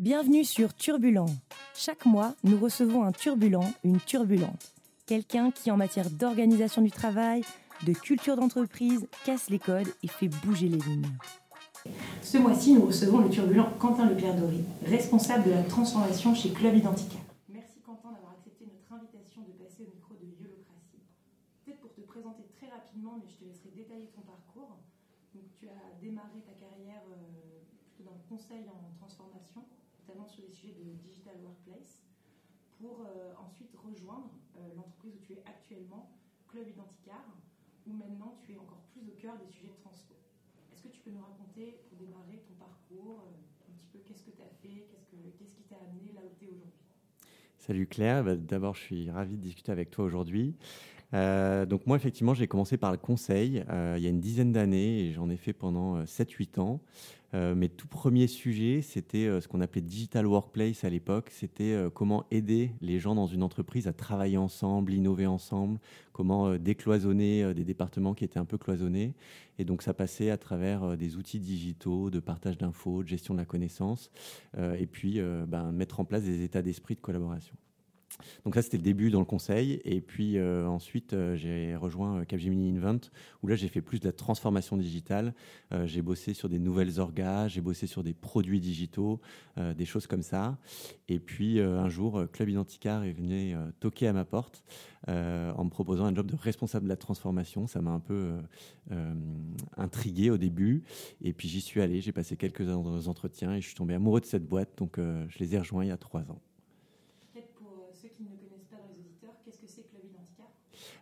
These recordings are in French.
Bienvenue sur Turbulent. Chaque mois, nous recevons un turbulent, une turbulente. Quelqu'un qui, en matière d'organisation du travail, de culture d'entreprise, casse les codes et fait bouger les lignes. Ce mois-ci, nous recevons le turbulent Quentin Lepierre-Dory, responsable de la transformation chez Club Identica. Merci Quentin d'avoir accepté notre invitation de passer au micro de Yolocratie. Peut-être pour te présenter très rapidement, mais je te laisserai détailler ton parcours. Donc, tu as démarré ta carrière euh, plutôt dans le conseil en transformation, notamment sur les sujets de digital workplace, pour euh, ensuite rejoindre euh, l'entreprise où tu es actuellement, Club Identicar, où maintenant tu es encore plus au cœur des sujets de transfo. Est-ce que tu peux nous raconter, pour démarrer, ton parcours, euh, un petit peu qu'est-ce que tu as fait, qu'est-ce, qui t'a amené là où tu es aujourd'hui? Salut Claire, bah, d'abord je suis ravi de discuter avec toi aujourd'hui. Donc moi effectivement j'ai commencé par le conseil il y a une dizaine d'années et j'en ai fait pendant 7-8 ans. Euh, mes tout premiers sujets, c'était euh, ce qu'on appelait digital workplace à l'époque. C'était euh, comment aider les gens dans une entreprise à travailler ensemble, innover ensemble, comment décloisonner des départements qui étaient un peu cloisonnés. Et donc ça passait à travers des outils digitaux, de partage d'infos, de gestion de la connaissance, et puis ben, mettre en place des états d'esprit de collaboration. Donc ça, c'était le début dans le conseil. Et puis euh, ensuite, euh, j'ai rejoint euh, Capgemini Invent, où là, j'ai fait plus de la transformation digitale. j'ai bossé sur des nouvelles orgas, j'ai bossé sur des produits digitaux, des choses comme ça. Et puis un jour, Club Identicar est venu toquer à ma porte en me proposant un job de responsable de la transformation. Ça m'a un peu intrigué au début. Et puis j'y suis allé, j'ai passé quelques entretiens et je suis tombé amoureux de cette boîte. Donc je les ai rejoints il y a trois ans.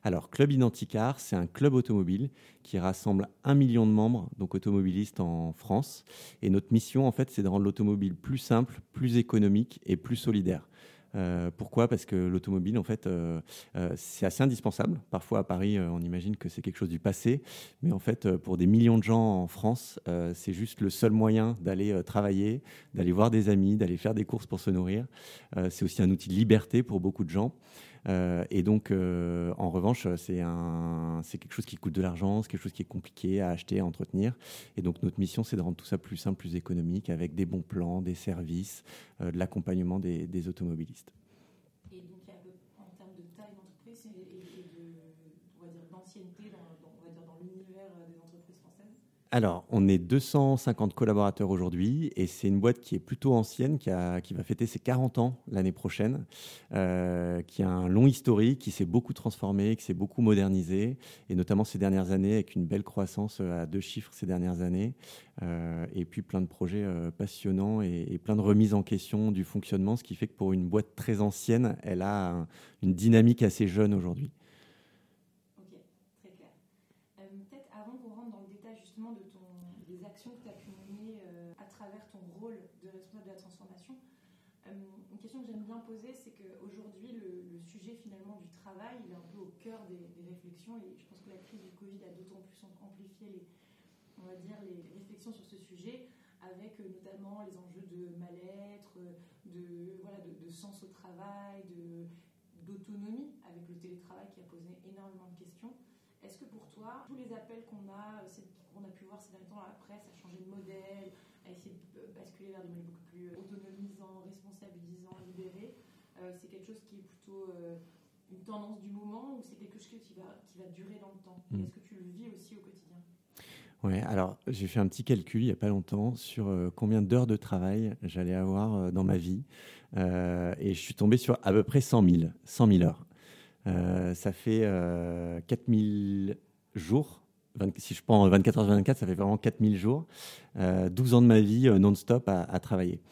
Alors, Club Identicar, c'est un club automobile qui rassemble un million de membres, donc automobilistes en France. Et notre mission, en fait, c'est de rendre l'automobile plus simple, plus économique et plus solidaire. Euh, pourquoi? Parce que l'automobile, en fait, euh, euh, c'est assez indispensable. Parfois, à Paris, on imagine que c'est quelque chose du passé, mais en fait, pour des millions de gens en France, c'est juste le seul moyen d'aller travailler, d'aller voir des amis, d'aller faire des courses pour se nourrir. c'est aussi un outil de liberté pour beaucoup de gens. Euh, et donc, euh, en revanche, c'est quelque chose qui coûte de l'argent, c'est quelque chose qui est compliqué à acheter, à entretenir. Et donc, notre mission, c'est de rendre tout ça plus simple, plus économique, avec des bons plans, des services, euh, de l'accompagnement des, des automobilistes. Alors, on est 250 collaborateurs aujourd'hui et c'est une boîte qui est plutôt ancienne, qui, va fêter ses 40 ans l'année prochaine, euh, qui a un long historique, qui s'est beaucoup transformé, qui s'est beaucoup modernisé, et notamment ces dernières années avec une belle croissance à deux chiffres ces dernières années, euh, et puis plein de projets euh, passionnants et, plein de remises en question du fonctionnement, ce qui fait que pour une boîte très ancienne, elle a une dynamique assez jeune aujourd'hui. C'est qu'aujourd'hui, le, sujet finalement du travail, il est un peu au cœur des, réflexions et je pense que la crise du Covid a d'autant plus amplifié les, on va dire, les réflexions sur ce sujet avec euh, notamment les enjeux de mal-être, de, voilà, de, sens au travail, d'autonomie avec le télétravail qui a posé énormément de questions. Est-ce que pour toi, tous les appels qu'on a, qu'on a pu voir ces derniers temps dans la presse, à changer de modèle, à essayer de basculer vers des modèles beaucoup plus autonomisants, euh, c'est quelque chose qui est plutôt euh, une tendance du moment ou c'est quelque chose qui va, qui va durer dans le temps? Mm. Est-ce que tu le vis aussi au quotidien? Ouais, alors j'ai fait un petit calcul il n'y a pas longtemps sur euh, combien d'heures de travail j'allais avoir dans ma vie et je suis tombé sur à peu près 100 000, 100 000 heures. ça fait 4000 jours. si je prends 24 heures 24, ça fait vraiment 4000 jours. 12 ans de ma vie non-stop à, à, travailler.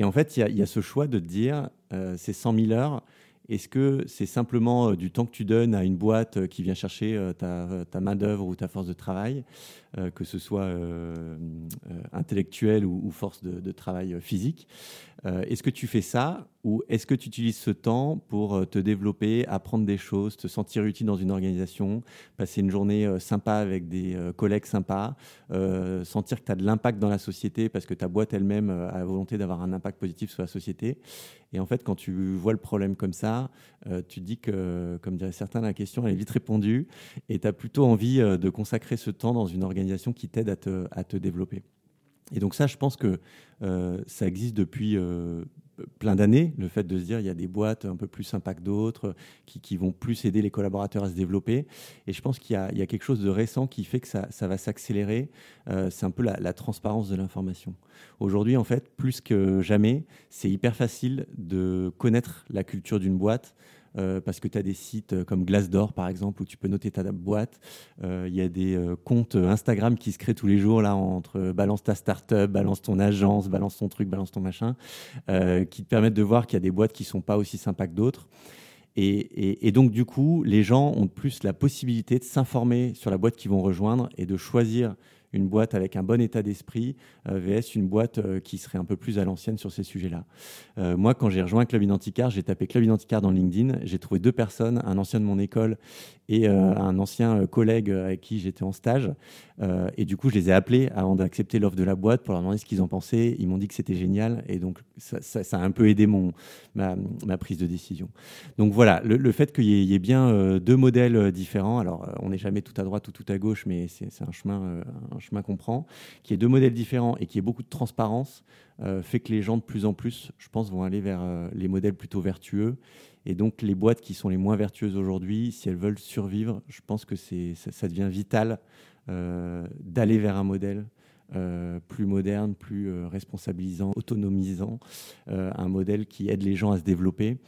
Et en fait, il y, a ce choix de te dire, euh, c'est 100 000 heures, est-ce que c'est simplement euh, du temps que tu donnes à une boîte euh, qui vient chercher ta, main-d'œuvre ou ta force de travail, que ce soit intellectuelle ou, force de, travail physique Est-ce que tu fais ça ou est-ce que tu utilises ce temps pour te développer, apprendre des choses, te sentir utile dans une organisation, passer une journée sympa avec des collègues sympas, sentir que tu as de l'impact dans la société parce que ta boîte elle-même a la volonté d'avoir un impact positif sur la société? Et en fait, quand tu vois le problème comme ça, euh, tu te dis que, comme diraient certains, la question elle est vite répondue et tu as plutôt envie euh, de consacrer ce temps dans une organisation qui t'aide à te développer. Et donc ça, je pense que ça existe depuis plein d'années, le fait de se dire il y a des boîtes un peu plus sympas que d'autres, qui, vont plus aider les collaborateurs à se développer. Et je pense qu'il y, a quelque chose de récent qui fait que ça, va s'accélérer. Euh, c'est un peu la, transparence de l'information. Aujourd'hui, en fait, plus que jamais, c'est hyper facile de connaître la culture d'une boîte. Euh, parce que tu as des sites euh, comme Glassdoor, par exemple, où tu peux noter ta boîte. Euh, il y a des comptes Instagram qui se créent tous les jours, là, entre balance ta startup, balance ton agence, balance ton truc, balance ton machin, qui te permettent de voir qu'il y a des boîtes qui sont pas aussi sympas que d'autres. Et, et, donc, du coup, les gens ont plus la possibilité de s'informer sur la boîte qu'ils vont rejoindre et de choisir une boîte avec un bon état d'esprit euh, VS une boîte euh, qui serait un peu plus à l'ancienne sur ces sujets-là. Euh, moi, quand j'ai rejoint Club Identicar, j'ai tapé Club Identicar dans LinkedIn. J'ai trouvé deux personnes, un ancien de mon école et un ancien collègue avec qui j'étais en stage. et du coup, je les ai appelés avant d'accepter l'offre de la boîte pour leur demander ce qu'ils en pensaient. Ils m'ont dit que c'était génial. Et donc, ça, a un peu aidé mon, ma, prise de décision. Donc voilà, le, fait qu'il y, ait bien deux modèles différents. Alors, on n'est jamais tout à droite ou tout à gauche, mais c'est un chemin, chemin qu'on prend, qui est deux modèles différents et qui est beaucoup de transparence, euh, fait que les gens de plus en plus, je pense, vont aller vers euh, les modèles plutôt vertueux. Et donc les boîtes qui sont les moins vertueuses aujourd'hui, si elles veulent survivre, je pense que c'est, ça, devient vital euh, d'aller vers un modèle plus moderne, plus responsabilisant, autonomisant, un modèle qui aide les gens à se développer.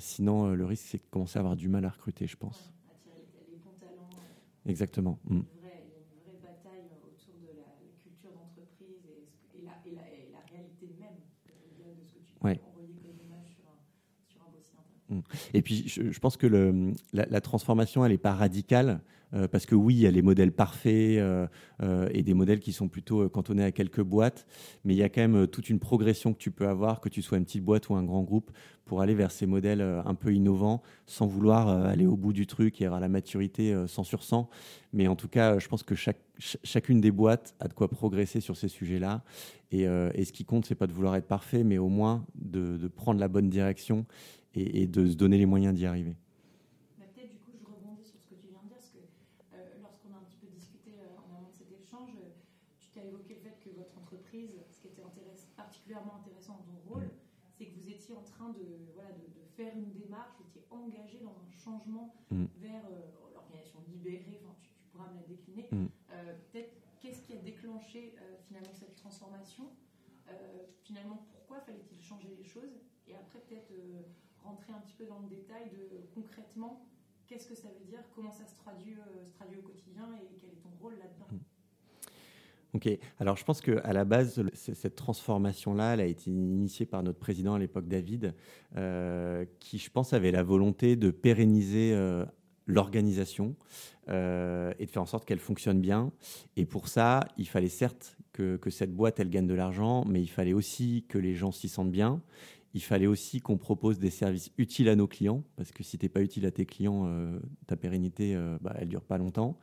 sinon, le risque, c'est de commencer à avoir du mal à recruter, je pense. Exactement. Mm. Et puis, je, pense que la, transformation, elle n'est pas radicale, euh, parce que oui, il y a les modèles parfaits euh, euh, et des modèles qui sont plutôt cantonnés à quelques boîtes, mais il y a quand même toute une progression que tu peux avoir, que tu sois une petite boîte ou un grand groupe, pour aller vers ces modèles un peu innovants, sans vouloir aller au bout du truc et avoir la maturité 100 sur 100. Mais en tout cas, je pense que chacune des boîtes a de quoi progresser sur ces sujets-là. Et, ce qui compte, c'est pas de vouloir être parfait, mais au moins de prendre la bonne direction et, de se donner les moyens d'y arriver. Peut-être du coup, je rebondis sur ce que tu viens de dire, parce que euh, lorsqu'on a un petit peu discuté euh, en amont de cet échange, euh, tu t'as évoqué le fait que votre entreprise, ce qui était particulièrement intéressant dans ton rôle, c'est que vous étiez en train de, voilà, de, faire une démarche, vous étiez engagé dans un changement mm. vers l'organisation libérée, enfin, tu, pourras me la décliner. Mm. Peut-être qu'est-ce qui a déclenché finalement cette transformation? Finalement, pourquoi fallait-il changer les choses? Et après, peut-être rentrer un petit peu dans le détail de concrètement qu'est-ce que ça veut dire, comment ça se traduit, euh, au quotidien et quel est ton rôle là-dedans? Hmm. Ok, alors je pense qu'à la base, cette transformation-là, elle a été initiée par notre président à l'époque, David, euh, qui, je pense, avait la volonté de pérenniser euh, l'organisation et de faire en sorte qu'elle fonctionne bien. Et pour ça, il fallait certes que, cette boîte, elle gagne de l'argent, mais il fallait aussi que les gens s'y sentent bien il fallait aussi qu'on propose des services utiles à nos clients, parce que si tu n'es pas utile à tes clients, euh, ta pérennité, euh, bah, elle ne dure pas longtemps.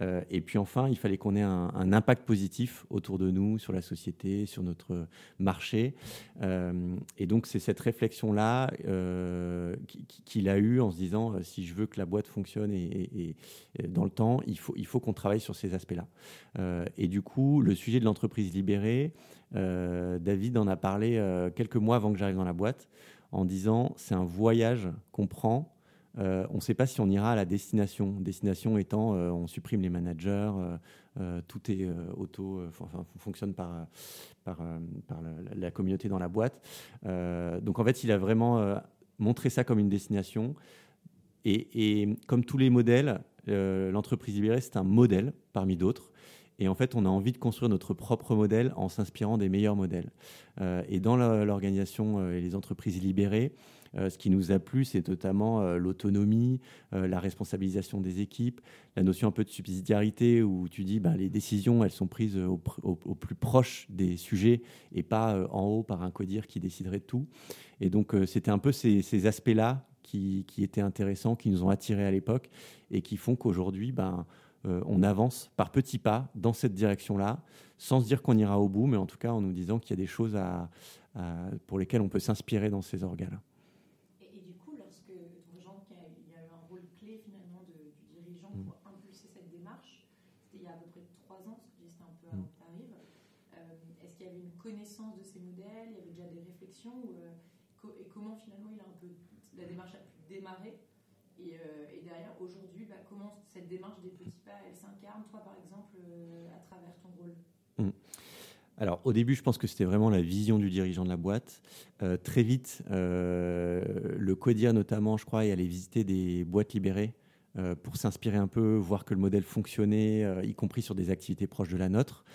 Euh, et puis enfin, il fallait qu'on ait un, impact positif autour de nous, sur la société, sur notre marché. et donc, c'est cette réflexion-là qu'il a eue en se disant, si je veux que la boîte fonctionne et, dans le temps, il faut, qu'on travaille sur ces aspects-là. et du coup, le sujet de l'entreprise libérée, euh, David en a parlé euh, quelques mois avant que j'arrive dans la boîte en disant c'est un voyage qu'on prend. Euh, on ne sait pas si on ira à la destination. Destination étant, on supprime les managers, tout est auto, enfin, fonctionne par, la, communauté dans la boîte. donc en fait, il a vraiment montré ça comme une destination. Et, et comme tous les modèles, l'entreprise libérée, c'est un modèle parmi d'autres. Et en fait, on a envie de construire notre propre modèle en s'inspirant des meilleurs modèles. Euh, et dans l'organisation euh, et les entreprises libérées, euh, ce qui nous a plu, c'est notamment l'autonomie, la responsabilisation des équipes, la notion un peu de subsidiarité où tu dis ben, les décisions, elles sont prises au, plus proche des sujets et pas en haut par un codir qui déciderait de tout. Et donc, c'était un peu ces, aspects-là qui, qui, étaient intéressants, qui nous ont attirés à l'époque et qui font qu'aujourd'hui, ben, euh, on avance par petits pas dans cette direction-là, sans se dire qu'on ira au bout, mais en tout cas en nous disant qu'il y a des choses pour lesquelles on peut s'inspirer dans ces organes-là. Et, du coup, lorsque rejoins qu'il y, a eu un rôle clé finalement du dirigeant pour mm. impulser cette démarche, c'était il y a à peu près trois ans, parce que c'était un peu avant mm. que tu arrives. Euh, connaissance de ces modèles, il y avait déjà des réflexions, et comment finalement il a un peu, la démarche a pu démarrer et, derrière, aujourd'hui, bah, comment cette démarche des petits pas, elle s'incarne, toi par exemple, à travers ton rôle mmh. Alors, au début, je pense que c'était vraiment la vision du dirigeant de la boîte. Euh, très vite, euh, le CODIA notamment, je crois, est allé visiter des boîtes libérées euh, pour s'inspirer un peu, voir que le modèle fonctionnait, y compris sur des activités proches de la nôtre.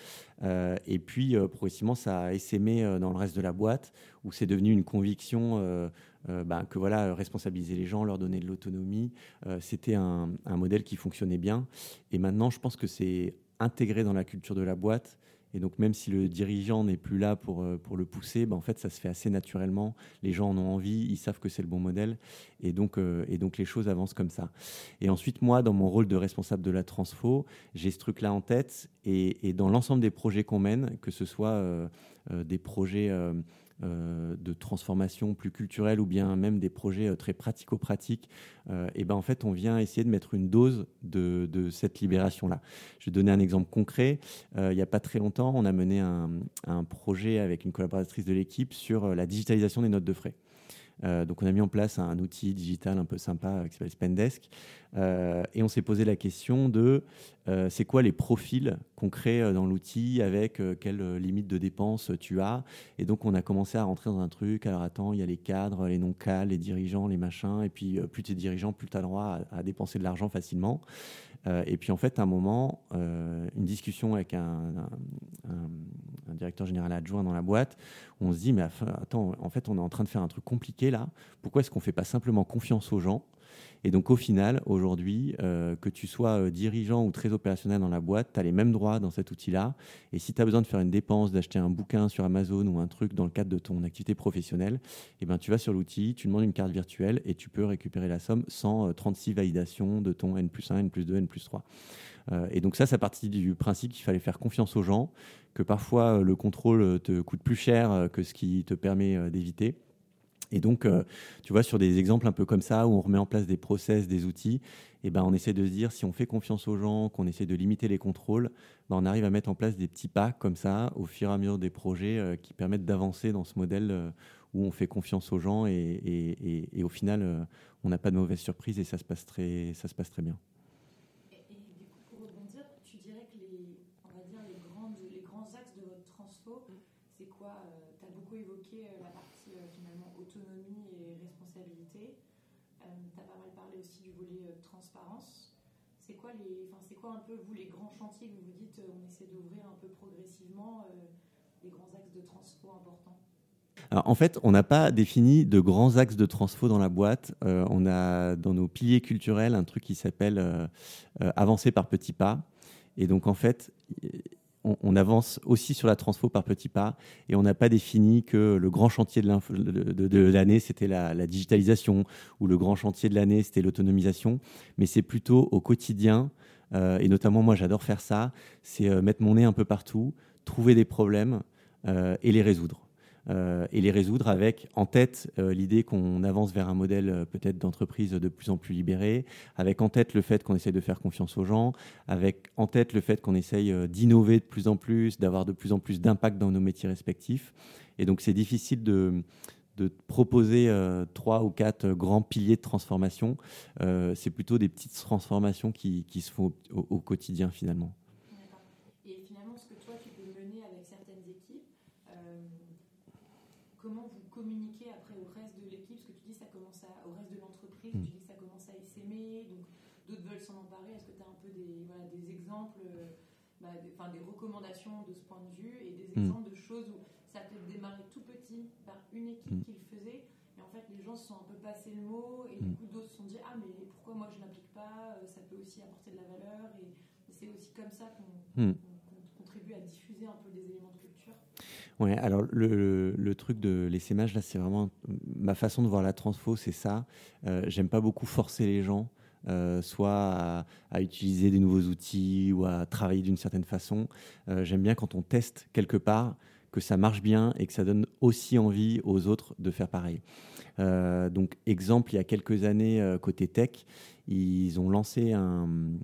et puis, progressivement, ça a essaimé dans le reste de la boîte, où c'est devenu une conviction bah, que voilà, responsabiliser les gens, leur donner de l'autonomie, c'était un, modèle qui fonctionnait bien. Et maintenant, je pense que c'est intégré dans la culture de la boîte et donc, même si le dirigeant n'est plus là pour, euh, pour le pousser, ben, en fait, ça se fait assez naturellement. Les gens en ont envie, ils savent que c'est le bon modèle. Et donc, euh, et donc, les choses avancent comme ça. Et ensuite, moi, dans mon rôle de responsable de la transfo, j'ai ce truc-là en tête. Et, dans l'ensemble des projets qu'on mène, que ce soit euh, des projets euh, de transformation plus culturelle ou bien même des projets euh, très pratico-pratiques, euh, et ben en fait, on vient essayer de mettre une dose de, cette libération-là. Je vais donner un exemple concret. il n'y a pas très longtemps, on a mené un, un projet avec une collaboratrice de l'équipe sur la digitalisation des notes de frais. Euh, donc on a mis en place un, outil digital un peu sympa euh, qui s'appelle Spendesk. Euh, et on s'est posé la question de c'est quoi les profils qu'on crée dans l'outil, avec quelles limites de dépenses tu as? Et donc on a commencé à rentrer dans un truc. Alors attends, il y a les cadres, les non-cadres, les dirigeants, les machins. Et puis plus tu es dirigeant, plus tu as le droit à, dépenser de l'argent facilement. Et puis en fait, à un moment, une discussion avec un, un, directeur général adjoint dans la boîte, on se dit, mais attends, en fait, on est en train de faire un truc compliqué là. Pourquoi est-ce qu'on ne fait pas simplement confiance aux gens et donc au final, aujourd'hui, euh, que tu sois euh, dirigeant ou très opérationnel dans la boîte, tu as les mêmes droits dans cet outil-là. Et si tu as besoin de faire une dépense, d'acheter un bouquin sur Amazon ou un truc dans le cadre de ton activité professionnelle, eh ben, tu vas sur l'outil, tu demandes une carte virtuelle et tu peux récupérer la somme sans 36 euh, validations de ton N plus 1, N plus 2, N plus 3. et donc ça, ça partie du principe qu'il fallait faire confiance aux gens, que parfois le contrôle te coûte plus cher que ce qui te permet d'éviter. Et donc, euh, tu vois, sur des exemples un peu comme ça, où on remet en place des process, des outils, et eh ben, on essaie de se dire, si on fait confiance aux gens, qu'on essaie de limiter les contrôles, ben, on arrive à mettre en place des petits pas comme ça, au fur et à mesure des projets, euh, qui permettent d'avancer dans ce modèle euh, où on fait confiance aux gens, et, et au final, on n'a pas de mauvaise surprise, et ça se passe très, ça se passe très bien. C'est quoi un peu vous les grands chantiers que vous dites, euh, on essaie d'ouvrir un peu progressivement euh, les grands axes de transfo importants? En fait, on n'a pas défini de grands axes de transfo dans la boîte. Euh, on a dans nos piliers culturels un truc qui s'appelle avancer par petits pas. Et donc, en fait, on, avance aussi sur la transfo par petits pas et on n'a pas défini que le grand chantier de l'année, c'était la, digitalisation ou le grand chantier de l'année, c'était l'autonomisation. Mais c'est plutôt au quotidien, euh, et notamment moi j'adore faire ça, c'est euh, mettre mon nez un peu partout, trouver des problèmes euh, et les résoudre. Euh, et les résoudre avec en tête euh, l'idée qu'on avance vers un modèle euh, peut-être d'entreprise de plus en plus libéré, avec en tête le fait qu'on essaye de faire confiance aux gens, avec en tête le fait qu'on essaye d'innover de plus en plus, d'avoir de plus en plus d'impact dans nos métiers respectifs. Et donc c'est difficile de, proposer trois ou quatre grands piliers de transformation. c'est plutôt des petites transformations qui se font au quotidien finalement. communiquer après au reste de l'équipe Parce que tu dis ça commence à, au reste de l'entreprise, mm. tu dis que ça commence à essaimer, donc d'autres veulent s'en emparer. Est-ce que tu as un peu des, voilà, des exemples, euh, des, des, recommandations de ce point de vue et des mm. exemples de choses où ça peut démarrer tout petit par une équipe mm. qui le faisait et en fait les gens se sont un peu passé le mot et du coup d'autres se sont dit ah mais pourquoi moi je n'applique pas, euh, ça peut aussi apporter de la valeur et, c'est aussi comme ça qu'on contribue à diffuser un peu des éléments de culture. Ouais, alors le, le, truc de l'essaimage, là, c'est vraiment ma façon de voir la transfo, c'est ça. Euh, J'aime pas beaucoup forcer les gens, euh, soit à, utiliser des nouveaux outils ou à travailler d'une certaine façon. Euh, J'aime bien quand on teste quelque part, que ça marche bien et que ça donne aussi envie aux autres de faire pareil. Donc, exemple, il y a quelques années, côté tech, ils ont lancé une,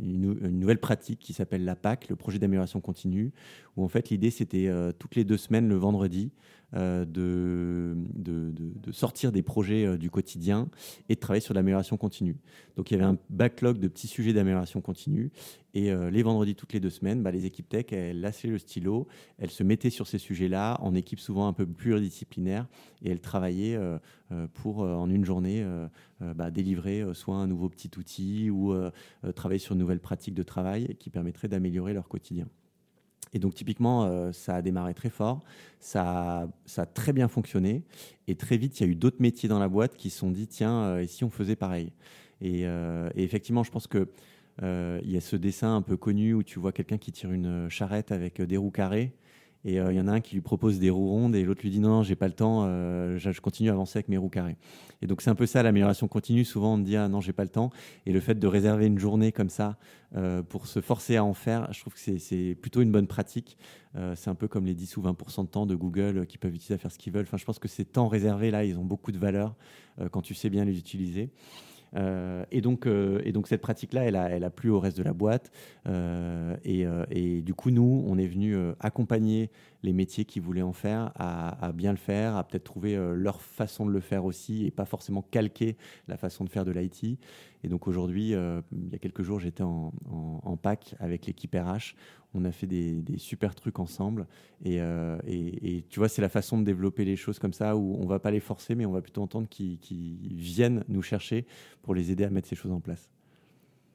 nouvelle pratique qui s'appelle la PAC, le projet d'amélioration continue, où en fait l'idée c'était toutes les deux semaines, le vendredi, euh, de, sortir des projets euh, du quotidien et de travailler sur l'amélioration continue. Donc il y avait un backlog de petits sujets d'amélioration continue et euh, les vendredis toutes les deux semaines, bah, les équipes tech, elles lassaient le stylo, elles se mettaient sur ces sujets-là en équipe souvent un peu pluridisciplinaire et elles travaillaient pour en une journée bah, délivrer soit un nouveau petit outil ou travailler sur une nouvelle pratique de travail qui permettrait d'améliorer leur quotidien. Et donc typiquement, euh, ça a démarré très fort, ça a, a, très bien fonctionné, et très vite, il y a eu d'autres métiers dans la boîte qui se sont dit, tiens, euh, et si on faisait pareil? Euh, et, effectivement, je pense que il y a ce dessin un peu connu où tu vois quelqu'un qui tire une charrette avec des roues carrées, et il y en a un qui lui propose des roues rondes, et l'autre lui dit, non, non j'ai pas le temps, je continue à avancer avec mes roues carrées. Et donc c'est un peu ça l'amélioration continue. Souvent on dit ah non j'ai pas le temps et le fait de réserver une journée comme ça euh, pour se forcer à en faire, je trouve que c'est plutôt une bonne pratique. Euh, c'est un peu comme les 10 ou 20% de temps de Google qui peuvent utiliser à faire ce qu'ils veulent. Enfin je pense que ces temps réservés là ils ont beaucoup de valeur euh, quand tu sais bien les utiliser. Euh, et, donc, euh, et donc cette pratique-là, elle a, elle a plu au reste de la boîte. Euh, et, et, du coup, nous, on est venu accompagner les métiers qui voulaient en faire à, bien le faire, à peut-être trouver leur façon de le faire aussi et pas forcément calquer la façon de faire de l'IT. Et donc aujourd'hui, il y a quelques jours, j'étais en, en, PAC avec l'équipe RH on a fait des, super trucs ensemble. Euh, et, tu vois, c'est la façon de développer les choses comme ça, où on va pas les forcer, mais on va plutôt entendre qu'ils viennent nous chercher pour les aider à mettre ces choses en place.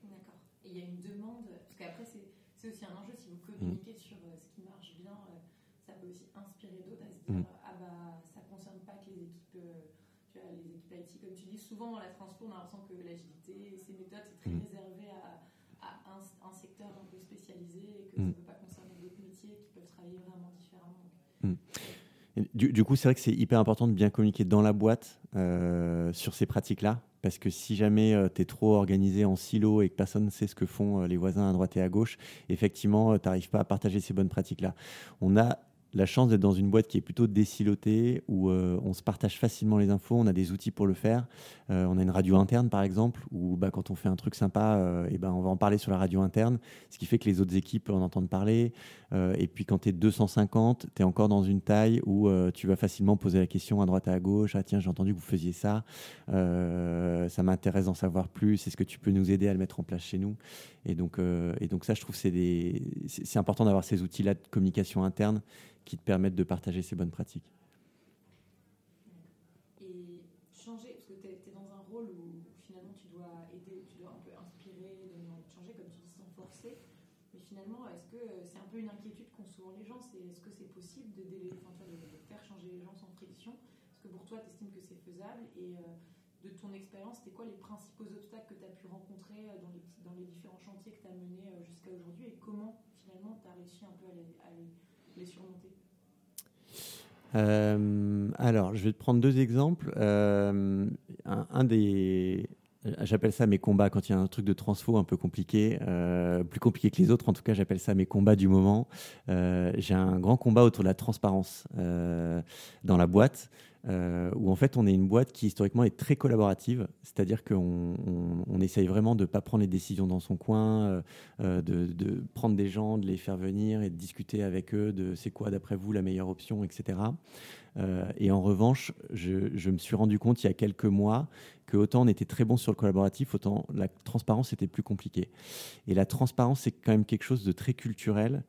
D'accord. il y a une demande, parce qu'après, c'est aussi un enjeu, si vous communiquez sur euh, ce qui marche bien, euh, ça peut aussi inspirer d'autres à se dire, mm. ah bah, ça concerne pas que les équipes, les équipes IT, comme tu dis, souvent la transpo, on a l'impression que l'agilité, ces méthodes, c'est très mm. réservé à, un, secteur un peu spécialisé et que ça ne mm. peut pas concerner d'autres métiers qui peuvent travailler vraiment différemment. Mm. Du, coup, c'est vrai que c'est hyper important de bien communiquer dans la boîte euh, sur ces pratiques-là. Parce que si jamais euh, tu es trop organisé en silo et que personne ne sait ce que font euh, les voisins à droite et à gauche, effectivement, tu n'arrives pas à partager ces bonnes pratiques-là. On a la chance d'être dans une boîte qui est plutôt décilotée, où euh, on se partage facilement les infos, on a des outils pour le faire. Euh, on a une radio interne, par exemple, où bah, quand on fait un truc sympa, euh, et ben on va en parler sur la radio interne, ce qui fait que les autres équipes en entendent parler. et puis quand tu es 250, tu es encore dans une taille où tu vas facilement poser la question à droite et à gauche, ah tiens, j'ai entendu que vous faisiez ça, ça m'intéresse d'en savoir plus, est-ce que tu peux nous aider à le mettre en place chez nous? Et donc, et donc ça, je trouve c'est c'est important d'avoir ces outils-là de communication interne qui te permettent de partager ces bonnes pratiques. Et changer, parce que tu es, dans un rôle où finalement tu dois aider, tu dois un peu inspirer, changer, comme tu dis, sans forcer. Mais finalement, est-ce que c'est un peu une inquiétude qu'ont souvent les gens est-ce que c'est possible de, faire changer les gens sans friction? Est-ce que pour toi, tu estimes que c'est faisable? Et euh, de ton expérience, c'était quoi les principaux obstacles que tu as pu rencontrer euh, dans les, différents chantiers que tu as menés euh, jusqu'à aujourd'hui? Et comment finalement tu as réussi un peu à les euh, alors, je vais te prendre deux exemples. Euh, un, des, j'appelle ça mes combats quand il y a un truc de transfo un peu compliqué, euh, plus compliqué que les autres. En tout cas, j'appelle ça mes combats du moment. j'ai un grand combat autour de la transparence dans la boîte. Euh, où en fait on est une boîte qui historiquement est très collaborative, c'est-à-dire qu'on on, essaye vraiment de ne pas prendre les décisions dans son coin, euh, euh, de, prendre des gens, de les faire venir et de discuter avec eux de c'est quoi d'après vous la meilleure option, etc. et en revanche, je, me suis rendu compte il y a quelques mois que autant on était très bon sur le collaboratif, autant la transparence était plus compliquée. Et la transparence, c'est quand même quelque chose de très culturel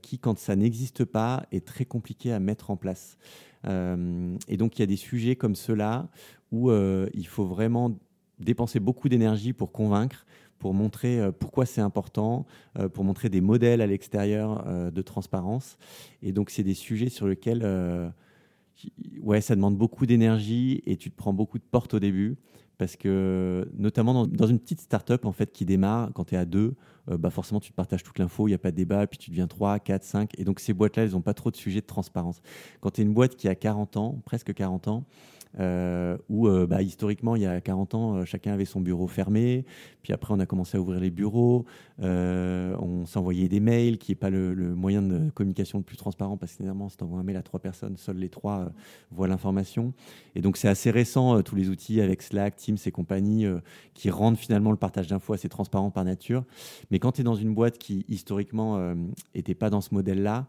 qui, quand ça n'existe pas, est très compliqué à mettre en place. Euh, et donc il y a des sujets comme ceux-là où euh, il faut vraiment dépenser beaucoup d'énergie pour convaincre, pour montrer euh, pourquoi c'est important, pour montrer des modèles à l'extérieur de transparence. Et donc, c'est des sujets sur lesquels ouais, ça demande beaucoup d'énergie et tu te prends beaucoup de portes au début. Parce que, notamment dans, une petite start-up en fait, qui démarre, quand tu es à deux, euh, bah forcément, tu te partages toute l'info, il n'y a pas de débat, puis tu deviens 3, 4, 5. Et donc, ces boîtes-là, elles n'ont pas trop de sujets de transparence. Quand tu es une boîte qui a 40 ans, presque 40 ans, où euh, bah, historiquement, il y a 40 ans, euh, chacun avait son bureau fermé. Puis après, on a commencé à ouvrir les bureaux. on s'envoyait des mails, qui n'est pas le, moyen de communication le plus transparent, parce que finalement, si tu envoies un mail à trois personnes, seuls les trois voient l'information. Et donc, c'est assez récent, tous les outils avec Slack, Teams et compagnie, qui rendent finalement le partage d'infos assez transparent par nature. Mais quand tu es dans une boîte qui, historiquement, n'était pas dans ce modèle-là,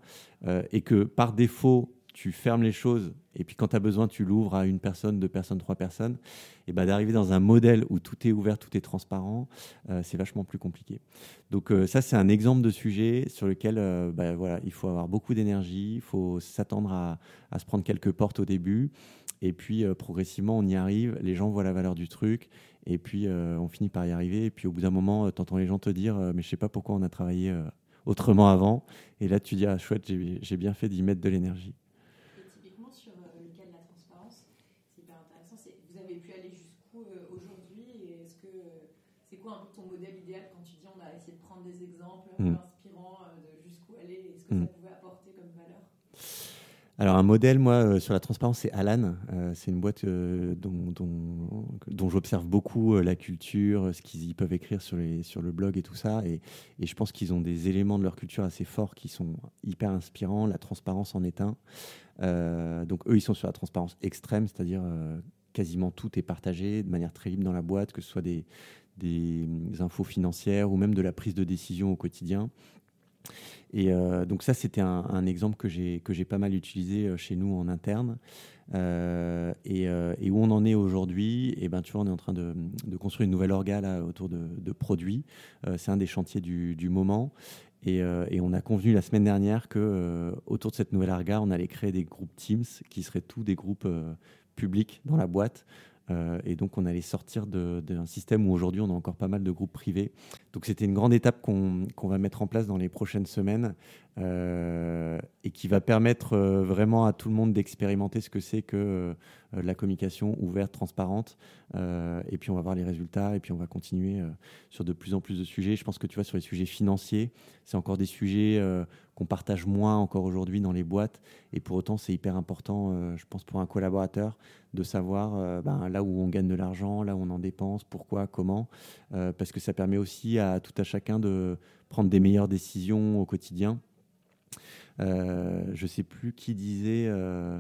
et que par défaut, tu fermes les choses et puis quand tu as besoin, tu l'ouvres à une personne, deux personnes, trois personnes, et ben d'arriver dans un modèle où tout est ouvert, tout est transparent, euh, c'est vachement plus compliqué. Donc euh, ça, c'est un exemple de sujet sur lequel euh, bah, voilà, il faut avoir beaucoup d'énergie, il faut s'attendre à, à, se prendre quelques portes au début, et puis progressivement, on y arrive, les gens voient la valeur du truc, et puis on finit par y arriver, et puis au bout d'un moment, tu entends les gens te dire, mais je sais pas pourquoi on a travaillé autrement avant, et là tu dis, ah chouette, j'ai bien fait d'y mettre de l'énergie. Mm. inspirant euh, de jusqu'où aller et ce que mm. ça pouvait apporter comme valeur alors un modèle, moi, euh, sur la transparence, c'est Alan. Euh, c'est une boîte dont, dont, j'observe beaucoup la culture, ce qu'ils peuvent écrire sur, les, sur le blog et tout ça. Et, et je pense qu'ils ont des éléments de leur culture assez forts qui sont hyper inspirants. La transparence en est un. donc eux, ils sont sur la transparence extrême, c'est-à-dire quasiment tout est partagé de manière très libre dans la boîte, que ce soit des, des infos financières ou même de la prise de décision au quotidien. Et euh, donc ça, c'était un, exemple que j'ai pas mal utilisé euh, chez nous en interne. Euh, et, où on en est aujourd'hui, et ben tu vois, on est en train de, construire une nouvelle orga là, autour de, produits. c'est un des chantiers du, du moment. Et, et, on a convenu la semaine dernière que autour de cette nouvelle orga, on allait créer des groupes Teams qui seraient tous des groupes publics dans la boîte euh, et donc, on allait sortir d'un système où aujourd'hui, on a encore pas mal de groupes privés. Donc, c'était une grande étape qu'on va mettre en place dans les prochaines semaines euh, et qui va permettre euh, vraiment à tout le monde d'expérimenter ce que c'est que la communication ouverte, transparente. et puis, on va voir les résultats et puis on va continuer sur de plus en plus de sujets. Je pense que tu vois, sur les sujets financiers, c'est encore des sujets qu'on partage moins encore aujourd'hui dans les boîtes. Et pour autant, c'est hyper important, je pense, pour un collaborateur de savoir ben, là où on gagne de l'argent, là où on en dépense, pourquoi, comment, parce que ça permet aussi à tout à chacun de prendre des meilleures décisions au quotidien. Euh, je sais plus qui disait. Euh,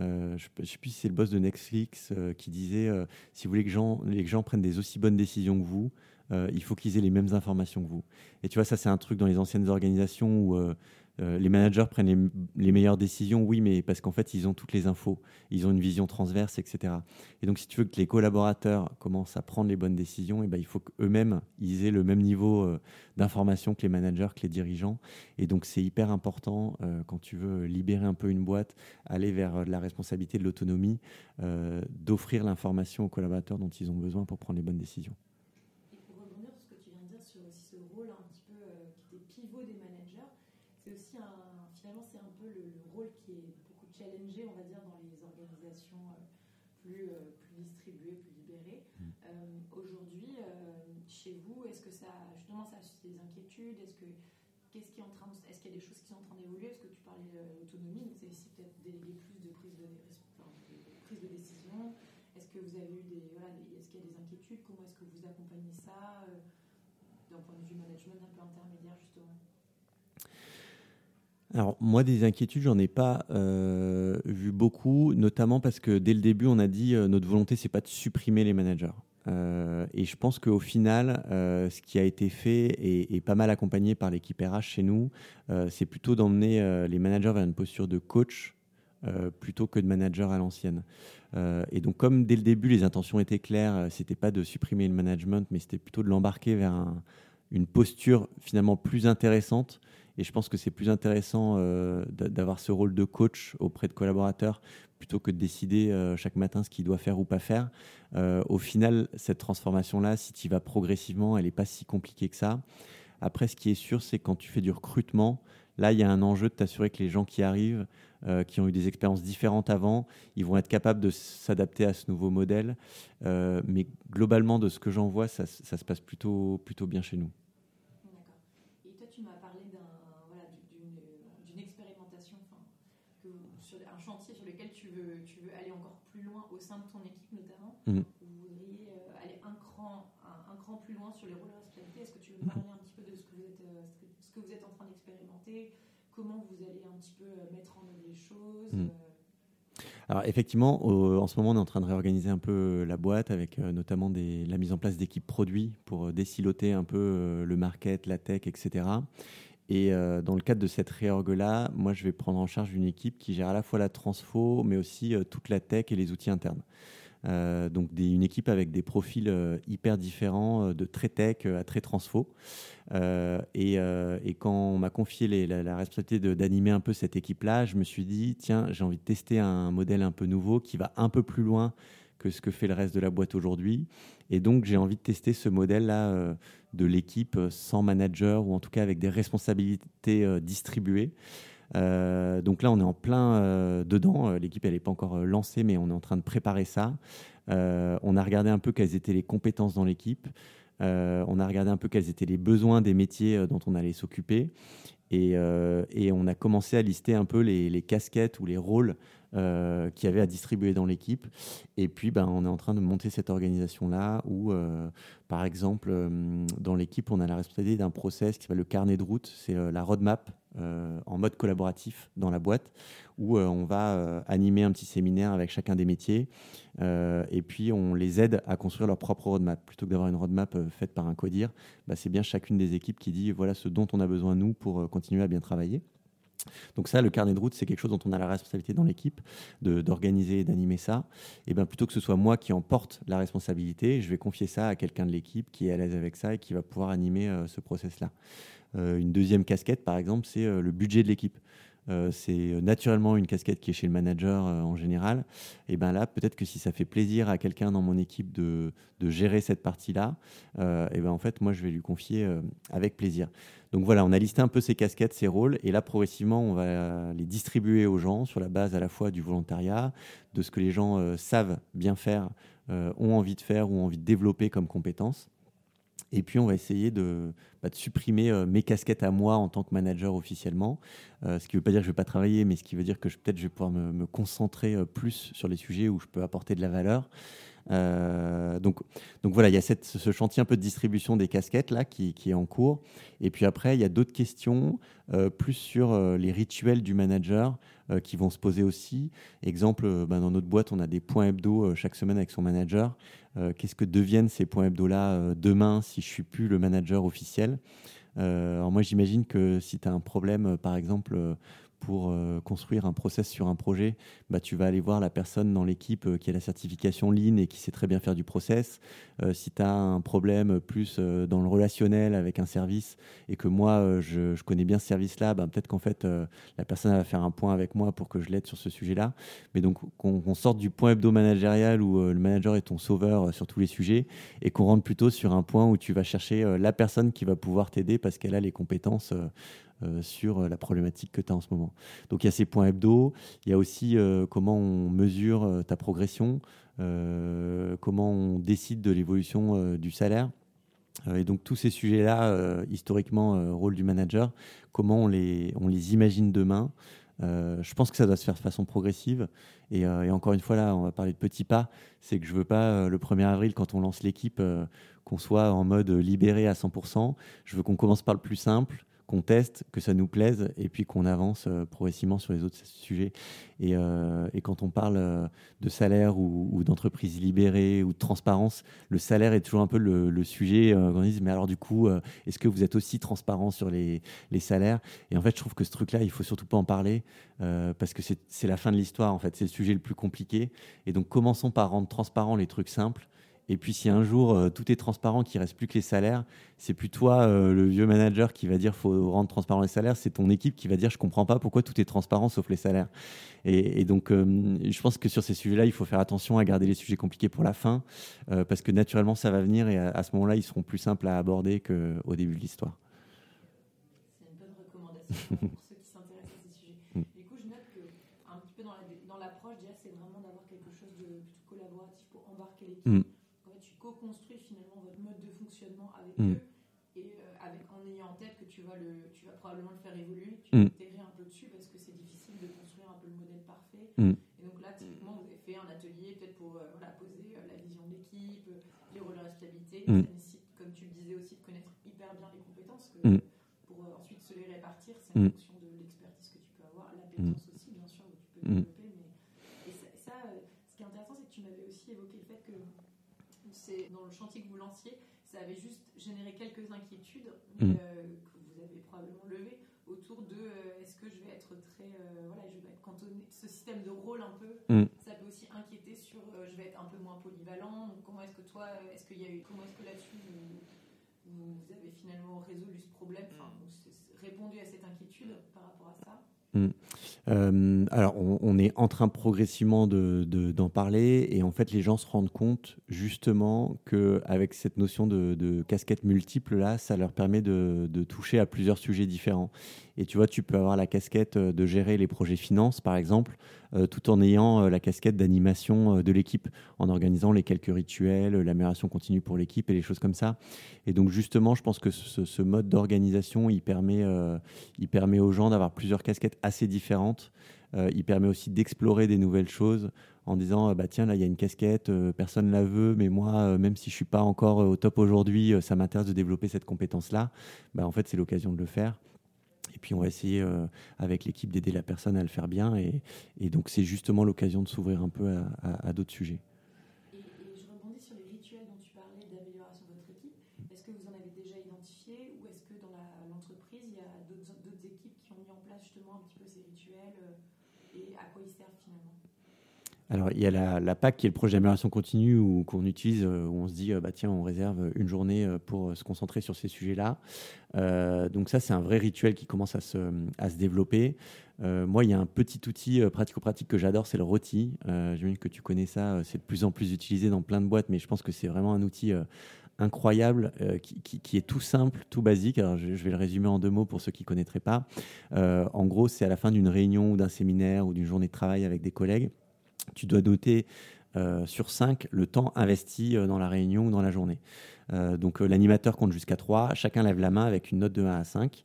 euh, je ne sais plus si c'est le boss de Netflix qui disait si vous voulez que les gens prennent des aussi bonnes décisions que vous, il faut qu'ils aient les mêmes informations que vous. Et tu vois, ça, c'est un truc dans les anciennes organisations où euh, les managers prennent les, meilleures décisions, oui, mais parce qu'en fait, ils ont toutes les infos, ils ont une vision transverse, etc. Et donc, si tu veux que les collaborateurs commencent à prendre les bonnes décisions, et eh ben, il faut qu'eux-mêmes, ils aient le même niveau euh, d'information que les managers, que les dirigeants. Et donc, c'est hyper important, euh, quand tu veux libérer un peu une boîte, aller vers la responsabilité de l'autonomie, d'offrir l'information aux collaborateurs dont ils ont besoin pour prendre les bonnes décisions. Est-ce que qu'est-ce qui est en train, est-ce qu'il y a des choses qui sont en train d'évoluer? Est-ce que tu parlais d'autonomie, donc c'est ici peut-être déléguer plus de prise de, prise de décision. Est-ce que vous avez eu des, voilà, est-ce qu'il y a des inquiétudes? Comment est-ce que vous accompagnez ça euh, d'un point de vue management un peu intermédiaire justement? Alors moi des inquiétudes j'en ai pas euh, vu beaucoup, notamment parce que dès le début on a dit euh, notre volonté c'est pas de supprimer les managers. Euh, et je pense qu'au final, ce qui a été fait et, pas mal accompagné par l'équipe RH chez nous, c'est plutôt d'emmener les managers vers une posture de coach plutôt que de manager à l'ancienne. et donc, comme dès le début, les intentions étaient claires, c'était pas de supprimer le management, mais c'était plutôt de l'embarquer vers une posture finalement plus intéressante et je pense que c'est plus intéressant euh, d'avoir ce rôle de coach auprès de collaborateurs plutôt que de décider euh, chaque matin ce qu'il doit faire ou pas faire. Euh, au final, cette transformation-là, si tu y vas progressivement, elle n'est pas si compliquée que ça. Après, ce qui est sûr, c'est quand tu fais du recrutement, là, il y a un enjeu de t'assurer que les gens qui arrivent, qui ont eu des expériences différentes avant, ils vont être capables de s'adapter à ce nouveau modèle. mais globalement, de ce que j'en vois, ça, ça, se passe plutôt, plutôt bien chez nous. sur un chantier sur lequel tu veux, tu veux aller encore plus loin au sein de ton équipe notamment, Mhm. vous voudriez euh, aller un cran, un, un cran plus loin sur les rôles et responsabilités. Est-ce que tu veux parler un petit peu de ce que vous êtes, euh, ce que vous êtes en train d'expérimenter? Comment vous allez un petit peu euh, mettre en œuvre les choses Mhm. Alors effectivement, au- en ce moment, on est en train de réorganiser un peu la boîte avec euh, notamment des, la mise en place d'équipes produits pour désiloter un peu euh, le market, la tech, etc. Et euh, dans le cadre de cette réorg-là, moi, je vais prendre en charge une équipe qui gère à la fois la transfo, mais aussi euh, toute la tech et les outils internes. Euh, donc une équipe avec des profils hyper différents, de très tech à très transfo. Et, quand on m'a confié la, responsabilité d'animer un peu cette équipe-là, je me suis dit, tiens, j'ai envie de tester un modèle un peu nouveau qui va un peu plus loin que ce que fait le reste de la boîte aujourd'hui. Et donc, j'ai envie de tester ce modèle-là euh, de l'équipe euh, sans manager ou en tout cas avec des responsabilités euh, distribuées. Donc là, on est en plein dedans. L'équipe, elle n'est pas encore lancée, mais on est en train de préparer ça. On a regardé un peu quelles étaient les compétences dans l'équipe. On a regardé un peu quels étaient les besoins des métiers dont on allait s'occuper. Et, on a commencé à lister un peu les casquettes ou les rôles euh, qu'il y avait à distribuer dans l'équipe. Et puis, ben, on est en train de monter cette organisation-là où, euh, par exemple, euh, dans l'équipe, on a la responsabilité d'un process qui s'appelle le carnet de route. C'est euh, la roadmap en mode collaboratif dans la boîte où on va animer un petit séminaire avec chacun des métiers et puis on les aide à construire leur propre roadmap. Plutôt que d'avoir une roadmap faite par un codir, bah, c'est bien chacune des équipes qui dit voilà ce dont on a besoin nous pour continuer à bien travailler. Donc ça, le carnet de route, c'est quelque chose dont on a la responsabilité dans l'équipe d'organiser et d'animer ça. Et ben plutôt que ce soit moi qui en porte la responsabilité, je vais confier ça à quelqu'un de l'équipe qui est à l'aise avec ça et qui va pouvoir animer euh, ce process-là. Euh, une deuxième casquette, par exemple, c'est euh, le budget de l'équipe. Euh, c'est euh, naturellement une casquette qui est chez le manager euh, en général. Et ben là, peut-être que si ça fait plaisir à quelqu'un dans mon équipe de, gérer cette partie-là, et ben en fait, moi, je vais lui confier avec plaisir. Donc voilà, on a listé un peu ces casquettes, ces rôles, et là, progressivement, on va les distribuer aux gens sur la base à la fois du volontariat, de ce que les gens savent bien faire, ont envie de faire ou ont envie de développer comme compétences. Et puis, on va essayer de, bah, supprimer euh, mes casquettes à moi en tant que manager officiellement. Euh, ce qui ne veut pas dire que je ne vais pas travailler, mais ce qui veut dire que peut-être je vais pouvoir me, concentrer euh, plus sur les sujets où je peux apporter de la valeur. Donc, voilà, il y a ce chantier un peu de distribution des casquettes là qui, est en cours. Et puis après, il y a d'autres questions plus sur les rituels du manager qui vont se poser aussi. Exemple, ben, dans notre boîte, on a des points hebdo chaque semaine avec son manager. Euh, Qu'est-ce que deviennent ces points hebdo-là euh, demain si je suis plus le manager officiel? Euh, Alors moi, j'imagine que si tu as un problème, par exemple, pour euh, construire un process sur un projet, bah, tu vas aller voir la personne dans l'équipe euh, qui a la certification Lean et qui sait très bien faire du process. Euh, si tu as un problème plus dans le relationnel avec un service et que moi, je, connais bien ce service-là, bah, peut-être qu'en fait, la personne va faire un point avec moi pour que je l'aide sur ce sujet-là. Mais donc, qu'on sorte du point hebdo-managérial où le manager est ton sauveur sur tous les sujets et qu'on rentre plutôt sur un point où tu vas chercher la personne qui va pouvoir t'aider parce qu'elle a les compétences euh, sur euh, la problématique que tu as en ce moment. Donc il y a ces points hebdo, il y a aussi euh, comment on mesure ta progression, comment on décide de l'évolution du salaire. Et donc tous ces sujets-là, historiquement, rôle du manager, comment on les, on les imagine demain. Je pense que ça doit se faire de façon progressive. Et, encore une fois, là, on va parler de petits pas. C'est que je veux pas, le 1er avril, quand on lance l'équipe, qu'on soit en mode libéré à 100%. Je veux qu'on commence par le plus simple, qu'on teste, que ça nous plaise, et puis qu'on avance euh, progressivement sur les autres sujets. Et, euh, quand on parle euh, de salaire ou, ou d'entreprise libérée ou de transparence, le salaire est toujours un peu le, sujet. On dit, mais alors du coup, est-ce que vous êtes aussi transparent sur les, salaires? Et en fait, je trouve que ce truc-là, il faut surtout pas en parler parce que c'est c'est la fin de l'histoire. En fait, c'est le sujet le plus compliqué. Et donc, commençons par rendre transparent les trucs simples. Et puis, si un jour euh, tout est transparent, qu'il reste plus que les salaires, c'est plus toi, euh, le vieux manager, qui va dire faut rendre transparent les salaires. C'est ton équipe qui va dire je comprends pas pourquoi tout est transparent sauf les salaires. Et, et donc, euh, je pense que sur ces sujets-là, il faut faire attention à garder les sujets compliqués pour la fin, parce que naturellement, ça va venir et à, à ce moment-là, ils seront plus simples à aborder qu'au début de l'histoire. C'est une bonne recommandation pour ceux qui s'intéressent à ces sujets. Mm. Du coup, je note que un petit peu dans la- dans l'approche, c'est vraiment d'avoir quelque chose de plutôt collaboratif pour embarquer l'équipe. Mm. Mm. et euh, en ayant en tête que tu vas, probablement le faire évoluer, tu mm. vas un peu dessus parce que c'est difficile de construire un peu le modèle parfait. Mm. Et donc là, typiquement, vous avez fait un atelier peut-être pour euh, poser euh, la vision de l'équipe, les rôles de responsabilité. Mm. Ça nécessite, comme tu le disais aussi, de connaître hyper bien les compétences pour ensuite se les répartir, c'est en fonction de l'expertise que tu peux avoir, l'appétence aussi, bien sûr, que tu peux développer. Et ça, ce qui est intéressant, c'est que tu m'avais aussi évoqué le fait que c'est dans le chantier que vous lanciez, ça avait juste généré quelques inquiétudes Mm. euh, que vous avez probablement levées autour de euh, est-ce que je vais être très euh, voilà je vais être cantonné ce système de rôle un peu Mm. ça peut aussi inquiéter sur je vais être un peu moins polyvalent. Donc comment est-ce que toi est-ce qu'il y a eu comment est-ce que là-dessus vous, vous avez finalement résolu ce problème? Enfin vous- c'est- c'est répondu à cette inquiétude par rapport à ça? Euh, alors, on, est en train progressivement de- de- d'en parler et en fait, les gens se rendent compte justement qu'avec cette notion de, casquette multiple, là, ça leur permet de, toucher à plusieurs sujets différents. Et tu vois, tu peux avoir la casquette euh, de gérer les projets finances, par exemple, tout en ayant euh, la casquette d'animation euh, de l'équipe, en organisant les quelques rituels, euh, l'amélioration continue pour l'équipe et les choses comme ça. Et donc, justement, je pense que ce, mode d'organisation, il permet, euh, il permet aux gens d'avoir plusieurs casquettes assez différentes. Euh, il permet aussi d'explorer des nouvelles choses en disant euh, bah tiens là il y a une casquette euh, personne la veut mais moi euh, même si je suis pas encore euh, au top aujourd'hui euh, ça m'intéresse de développer cette compétence là bah, en fait c'est l'occasion de le faire et puis on va essayer euh, avec l'équipe d'aider la personne à le faire bien. Et, donc c'est justement l'occasion de s'ouvrir un peu à d'autres sujets Et, et je rebondis sur les rituels dont tu parlais d'amélioration de votre équipe. Est-ce que vous en avez déjà identifié ou est-ce que dans la- l'entreprise, il y a d'autres d'autres équipes qui ont mis en place justement un petit peu ces rituels euh, et à quoi ils servent finalement Alors, il y a la, la PAC qui est le projet d'amélioration continue où- qu'on utilise, euh, où on se dit, euh, bah, tiens, on réserve une journée euh, pour se concentrer sur ces sujets-là. Donc ça, c'est un vrai rituel qui commence à se, à se développer. Moi, il y a un petit outil pratico-pratique que j'adore, c'est le rôti. Euh, J'imagine que tu connais ça, c'est de plus en plus utilisé dans plein de boîtes, mais je pense que c'est vraiment un outil incroyable qui, qui- est tout simple, tout basique. Alors, je, vais le résumer en deux mots pour ceux qui ne connaîtraient pas. En gros, c'est à la fin d'une réunion ou d'un séminaire ou d'une journée de travail avec des collègues tu dois noter euh, sur 5 le temps investi euh, dans la réunion ou dans la journée. Euh, donc l'animateur compte jusqu'à 3, chacun lève la main avec une note de 1 à 5.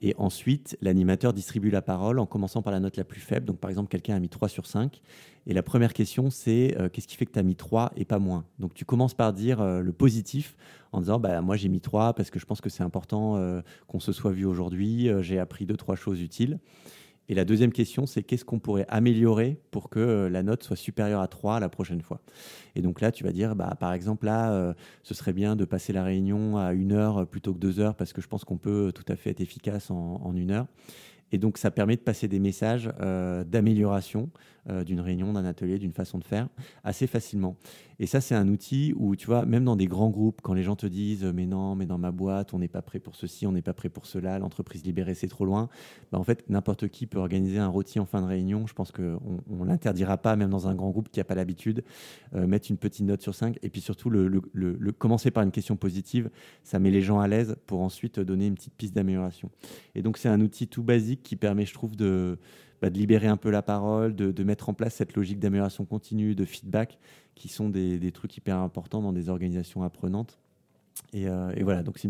Et ensuite, l'animateur distribue la parole en commençant par la note la plus faible. Donc par exemple, quelqu'un a mis 3 sur 5. Et la première question, c'est qu'est-ce qui fait que tu as mis 3 et pas moins? Donc tu commences par dire le positif en disant bah, moi j'ai mis 3 parce que je pense que c'est important qu'on se soit vu aujourd'hui, j'ai appris deux trois choses utiles. Et la deuxième question, c'est qu'est-ce qu'on pourrait améliorer pour que euh, la note soit supérieure à 3 la prochaine fois? Et donc là, tu vas dire, bah, par exemple, là, euh, ce serait bien de passer la réunion à une heure plutôt que deux heures parce que je pense qu'on peut tout à fait être efficace en, une heure. Et donc, ça permet de passer des messages euh, d'amélioration euh, d'une réunion, d'un atelier, d'une façon de faire assez facilement. Et ça, c'est un outil où, tu vois, même dans des grands groupes, quand les gens te disent, mais non, mais dans ma boîte, on n'est pas prêt pour ceci, on n'est pas prêt pour cela, l'entreprise libérée, c'est trop loin, bah, en fait, n'importe qui peut organiser un rôti en fin de réunion. Je pense qu'on ne l'interdira pas, même dans un grand groupe qui n'a pas l'habitude, euh, mettre une petite note sur 5. Et puis surtout, le- commencer par une question positive, ça met les gens à l'aise pour ensuite donner une petite piste d'amélioration. Et donc, c'est un outil tout basique qui permet, je trouve, de, bah, de libérer un peu la parole, de, mettre en place cette logique d'amélioration continue, de feedback, qui sont des, trucs hyper importants dans des organisations apprenantes. Et, euh, voilà, donc c'est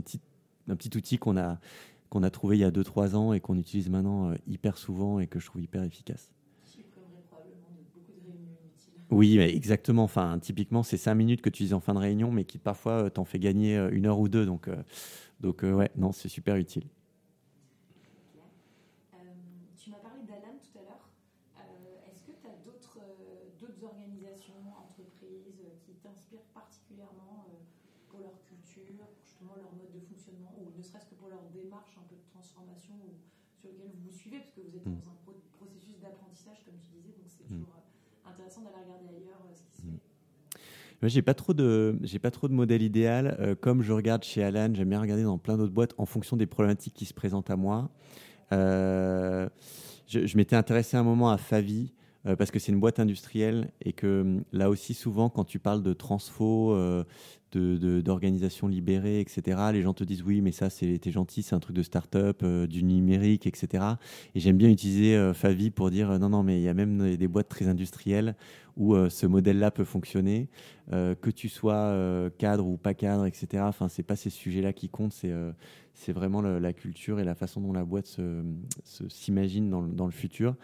un petit outil qu'on a, trouvé il y a 2-3 ans et qu'on utilise maintenant euh, hyper souvent et que je trouve hyper efficace. Oui, mais exactement. Enfin, typiquement, c'est 5 minutes que tu utilises en fin de réunion, mais qui parfois euh, t'en fait gagner une heure ou deux. Donc, euh, donc ouais, non, c'est super utile. Euh, tu m'as parlé d'Alan tout à l'heure. Euh, Est-ce que tu as d'autres euh, d'autres organisations, entreprises euh, qui t'inspirent particulièrement euh, pour leur culture, pour justement leur mode de fonctionnement, ou ne serait-ce que pour leur démarche un peu de transformation ou sur lequel vous vous suivez, parce que vous êtes Mm. dans un pro- processus d'apprentissage, comme tu disais, donc c'est Mm. toujours euh, intéressant d'aller regarder ailleurs euh, ce qui se Mm. fait. Moi, j'ai pas trop de, j'ai pas trop de modèle idéal. Euh, comme je regarde chez Alan, j'aime bien regarder dans plein d'autres boîtes en fonction des problématiques qui se présentent à moi. Euh, je je m'étais intéressé un moment à Favi euh, parce que c'est une boîte industrielle et que hum, là aussi souvent quand tu parles de transfo, euh, de- de- d'organisation libérée, etc., les gens te disent oui mais ça c'est gentil, c'est un truc de start-up, euh, du numérique, etc. Et j'aime bien utiliser euh, Favi pour dire non non mais il y a même des, boîtes très industrielles où ce modèle-là peut fonctionner, que tu sois cadre ou pas cadre, etc. Enfin c'est pas ces sujets-là qui comptent, c'est c'est vraiment la culture et la façon dont la boîte se- se- s'imagine dans, le- futur.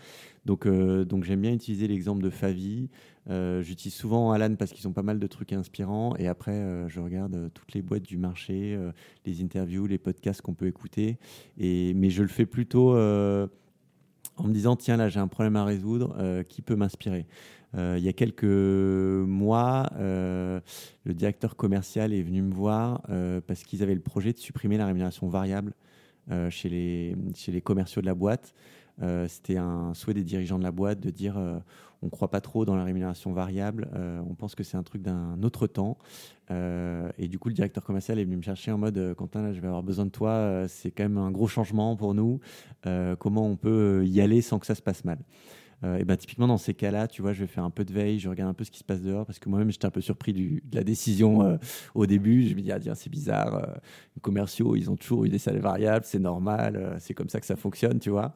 Donc, euh, donc j'aime bien utiliser l'exemple de Favi. J'utilise souvent Alan parce qu'ils ont pas mal de trucs inspirants. Et après, je regarde toutes les boîtes du marché, les interviews, les podcasts qu'on peut écouter. Et, mais je le fais plutôt en me disant tiens là j'ai un problème à résoudre, qui peut m'inspirer? Il y a quelques mois, le directeur commercial est venu me voir parce qu'ils avaient le projet de supprimer la rémunération variable chez, les, commerciaux de la boîte. Euh, c'était un souhait des dirigeants de la boîte de dire euh, on ne croit pas trop dans la rémunération variable, euh, on pense que c'est un truc d'un autre temps. et du coup, le directeur commercial est venu me chercher en mode Quentin, là, je vais avoir besoin de toi, c'est quand même un gros changement pour nous. comment on peut y aller sans que ça se passe mal euh, et ben typiquement dans ces cas-là, tu vois, je vais faire un peu de veille, je regarde un peu ce qui se passe dehors parce que moi-même j'étais un peu surpris de la décision euh, au début. Je me dis ah c'est bizarre, euh, les commerciaux ils ont toujours eu des salaires variables, c'est normal, c'est comme ça que ça fonctionne, tu vois.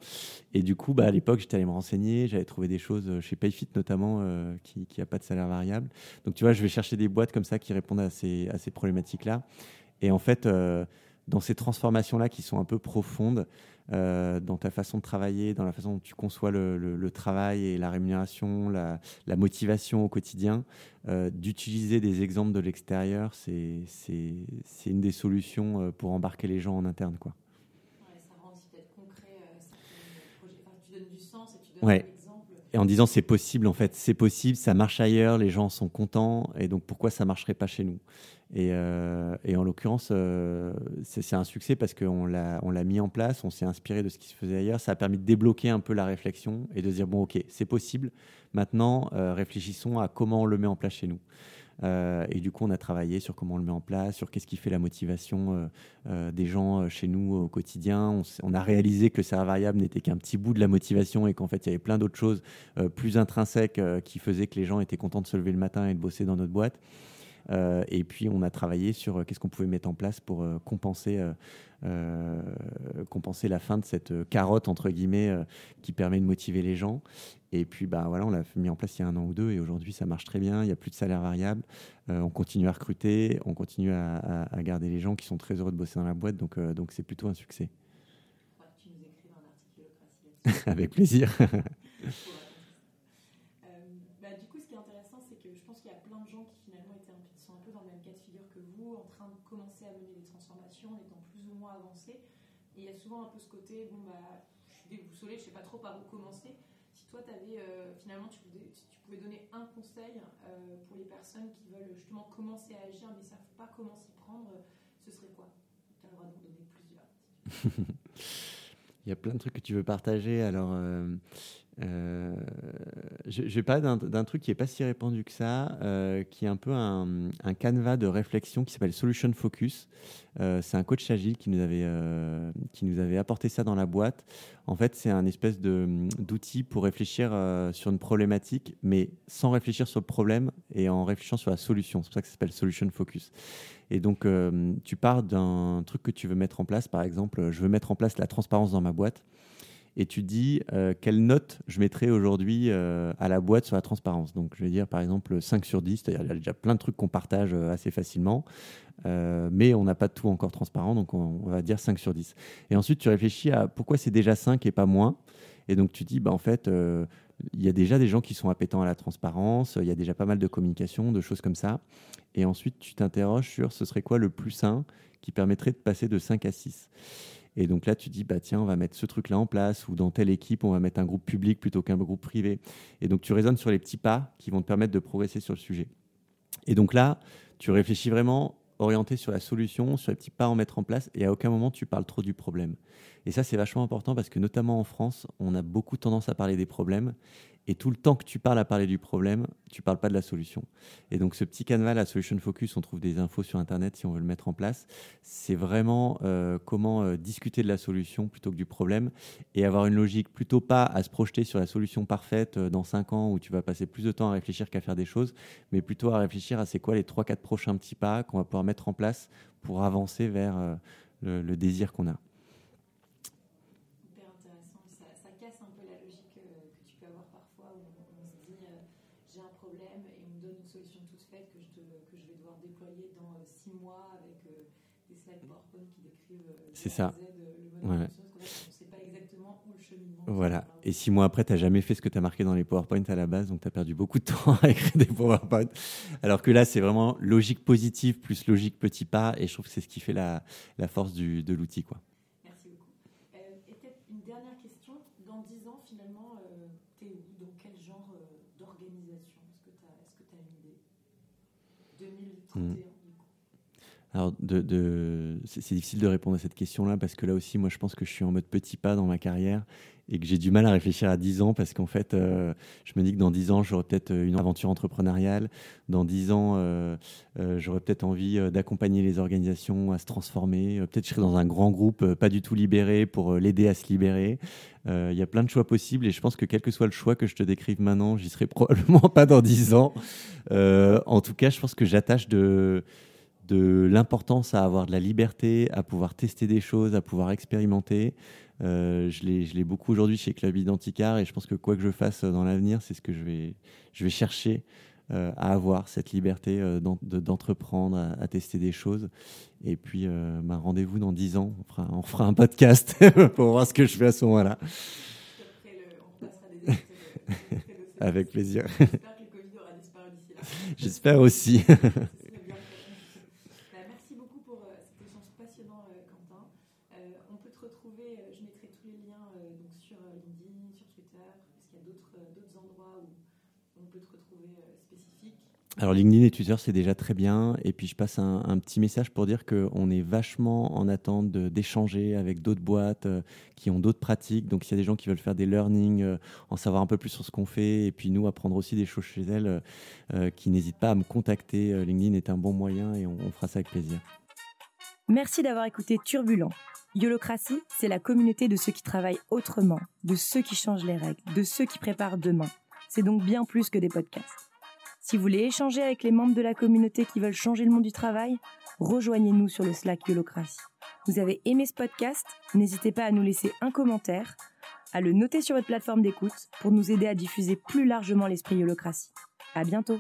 Et du coup, bah, à l'époque j'étais allé me renseigner, j'avais trouvé des choses chez Payfit notamment qui qui a pas de salaire variable. Donc tu vois, je vais chercher des boîtes comme ça qui répondent à ces à ces problématiques-là. Et en fait dans ces transformations-là qui sont un peu profondes, euh, dans ta façon de travailler, dans la façon dont tu conçois le, travail et la rémunération, la, motivation au quotidien, euh, d'utiliser des exemples de l'extérieur, c'est une des solutions euh, pour embarquer les gens en interne. Quoi. ça rend aussi peut-être concret tu donnes du sens et tu donnes ouais. Et en disant c'est possible, en fait, c'est possible, ça marche ailleurs, les gens sont contents, et donc pourquoi ça marcherait pas chez nous? Et, euh, et, en l'occurrence, euh, c'est un succès parce qu'on l'a mis en place, on s'est inspiré de ce qui se faisait ailleurs. Ça a permis de débloquer un peu la réflexion et de dire bon, ok, c'est possible. Maintenant, euh, réfléchissons à comment on le met en place chez nous. Et du coup, on a travaillé sur comment on le met en place, sur qu'est-ce qui fait la motivation des gens chez nous au quotidien. On, a réalisé que le variable n'était qu'un petit bout de la motivation et qu'en fait, il y avait plein d'autres choses plus intrinsèques qui faisaient que les gens étaient contents de se lever le matin et de bosser dans notre boîte. Euh, et puis, on a travaillé sur euh, qu'est-ce qu'on pouvait mettre en place pour euh, compenser, compenser la fin de cette carotte, entre guillemets, qui permet de motiver les gens. Et puis, bah, voilà, on l'a mis en place il y a un an ou deux, et aujourd'hui, ça marche très bien. Il n'y a plus de salaire variable. on continue à recruter, on continue à, garder les gens qui sont très heureux de bosser dans la boîte. Donc, donc c'est plutôt un succès. tu nous écris un article Avec plaisir. Et il y a souvent un peu ce côté, bon, bah, je suis déboussolée, je ne sais pas trop par où commencer. Si toi, avais, euh, finalement, tu pouvais, tu pouvais, donner un conseil euh, pour les personnes qui veulent justement commencer à agir mais ne savent pas comment s'y prendre, ce serait quoi? Tu as le droit d'en donner plusieurs. il y a plein de trucs que tu veux partager. Alors, euh, euh, je, vais parler d'un truc qui n'est pas si répandu que ça, euh, qui est un peu un, un canevas de réflexion qui s'appelle Solution Focus. Euh, c'est un coach agile qui nous, avait, qui nous avait apporté ça dans la boîte. En fait, c'est un espèce d'outil pour réfléchir sur une problématique, mais sans réfléchir sur le problème et en réfléchissant sur la solution. C'est pour ça que ça s'appelle Solution Focus. Et donc, tu pars d'un truc que tu veux mettre en place. Par exemple, je veux mettre en place la transparence dans ma boîte et tu dis euh, quelle note je mettrais aujourd'hui euh, à la boîte sur la transparence. Donc je vais dire par exemple 5 sur 10, c'est-à-dire il y a déjà plein de trucs qu'on partage euh, assez facilement, mais on n'a pas tout encore transparent, donc on, va dire 5 sur 10. Et ensuite tu réfléchis à pourquoi c'est déjà 5 et pas moins. Et donc tu dis, bah, en fait, il y a déjà des gens qui sont appétents à la transparence, il y a déjà pas mal de communication, de choses comme ça. Et ensuite tu t'interroges sur ce serait quoi le plus sain qui permettrait de passer de 5 à 6. Et donc là, tu dis, bah tiens, on va mettre ce truc-là en place, ou dans telle équipe, on va mettre un groupe public plutôt qu'un groupe privé. Et donc tu raisonnes sur les petits pas qui vont te permettre de progresser sur le sujet. Et donc là, tu réfléchis vraiment orienté sur la solution, sur les petits pas à en mettre en place, et à aucun moment tu parles trop du problème. Et ça, c'est vachement important parce que notamment en France, on a beaucoup tendance à parler des problèmes, et tout le temps que tu parles à parler du problème, tu parles pas de la solution. Et donc ce petit canevas, la Solution Focus, on trouve des infos sur Internet si on veut le mettre en place. C'est vraiment euh, comment euh, discuter de la solution plutôt que du problème et avoir une logique plutôt pas à se projeter sur la solution parfaite euh, dans 5 ans où tu vas passer plus de temps à réfléchir qu'à faire des choses, mais plutôt à réfléchir à c'est quoi les 3-4 prochains petits pas qu'on va pouvoir mettre en place pour avancer vers le désir qu'on a. qui décrivent c'est ça. Z, le ouais. on ne sait pas exactement exactement où le cheminement. Voilà. Et six mois après, tu n'as jamais fait ce que tu as marqué dans les PowerPoint à la base, donc tu as perdu beaucoup de temps à écrire des PowerPoint. Alors que là, c'est vraiment logique positive plus logique petit pas, et je trouve que c'est ce qui fait la, la force du, de l'outil. quoi. Merci beaucoup. Euh, et peut-être une dernière question. Dans dix ans, finalement, euh, tu es où Dans quel genre euh, d'organisation Est-ce que tu as, est as, une idée 2031 du coup. Alors, c'est difficile de répondre à cette question-là parce que là aussi, moi, je pense que je suis en mode petit pas dans ma carrière et que j'ai du mal à réfléchir à 10 ans parce qu'en fait, euh, je me dis que dans 10 ans, j'aurai peut-être une aventure entrepreneuriale. Dans 10 ans, euh, euh, j'aurai peut-être envie euh, d'accompagner les organisations à se transformer. Euh, peut-être je serai dans un grand groupe euh, pas du tout libéré pour l'aider à se libérer. Il y a plein de choix possibles et je pense que quel que soit le choix que je te décrive maintenant, j'y serai probablement pas dans 10 ans. en tout cas, je pense que j'attache de de l'importance à avoir de la liberté, à pouvoir tester des choses, à pouvoir expérimenter. Euh, je l'ai beaucoup aujourd'hui chez Club Identicar et je pense que quoi que je fasse dans l'avenir, c'est ce que je vais, je vais chercher euh, à avoir, cette liberté euh, d'entreprendre, à, à, tester des choses. Et puis, euh, bah, rendez-vous dans 10 ans, on fera, on fera un podcast pour voir ce que je fais à ce moment-là. Avec plaisir. J'espère aussi. Alors LinkedIn et Twitter, c'est déjà très bien. Et puis je passe un, petit message pour dire qu'on est vachement en attente d'échanger avec d'autres boîtes euh, qui ont d'autres pratiques. Donc s'il y a des gens qui veulent faire des learning, euh, en savoir un peu plus sur ce qu'on fait, et puis nous apprendre aussi des choses chez elles, euh, qui n'hésitent pas à me contacter. LinkedIn est un bon moyen et on, on fera ça avec plaisir. Merci d'avoir écouté Turbulent. Yolocratie, c'est la communauté de ceux qui travaillent autrement, de ceux qui changent les règles, de ceux qui préparent demain. C'est donc bien plus que des podcasts. Si vous voulez échanger avec les membres de la communauté qui veulent changer le monde du travail, rejoignez-nous sur le Slack Yolocratie. Vous avez aimé ce podcast? N'hésitez pas à nous laisser un commentaire, à le noter sur votre plateforme d'écoute pour nous aider à diffuser plus largement l'esprit Yolocratie. À bientôt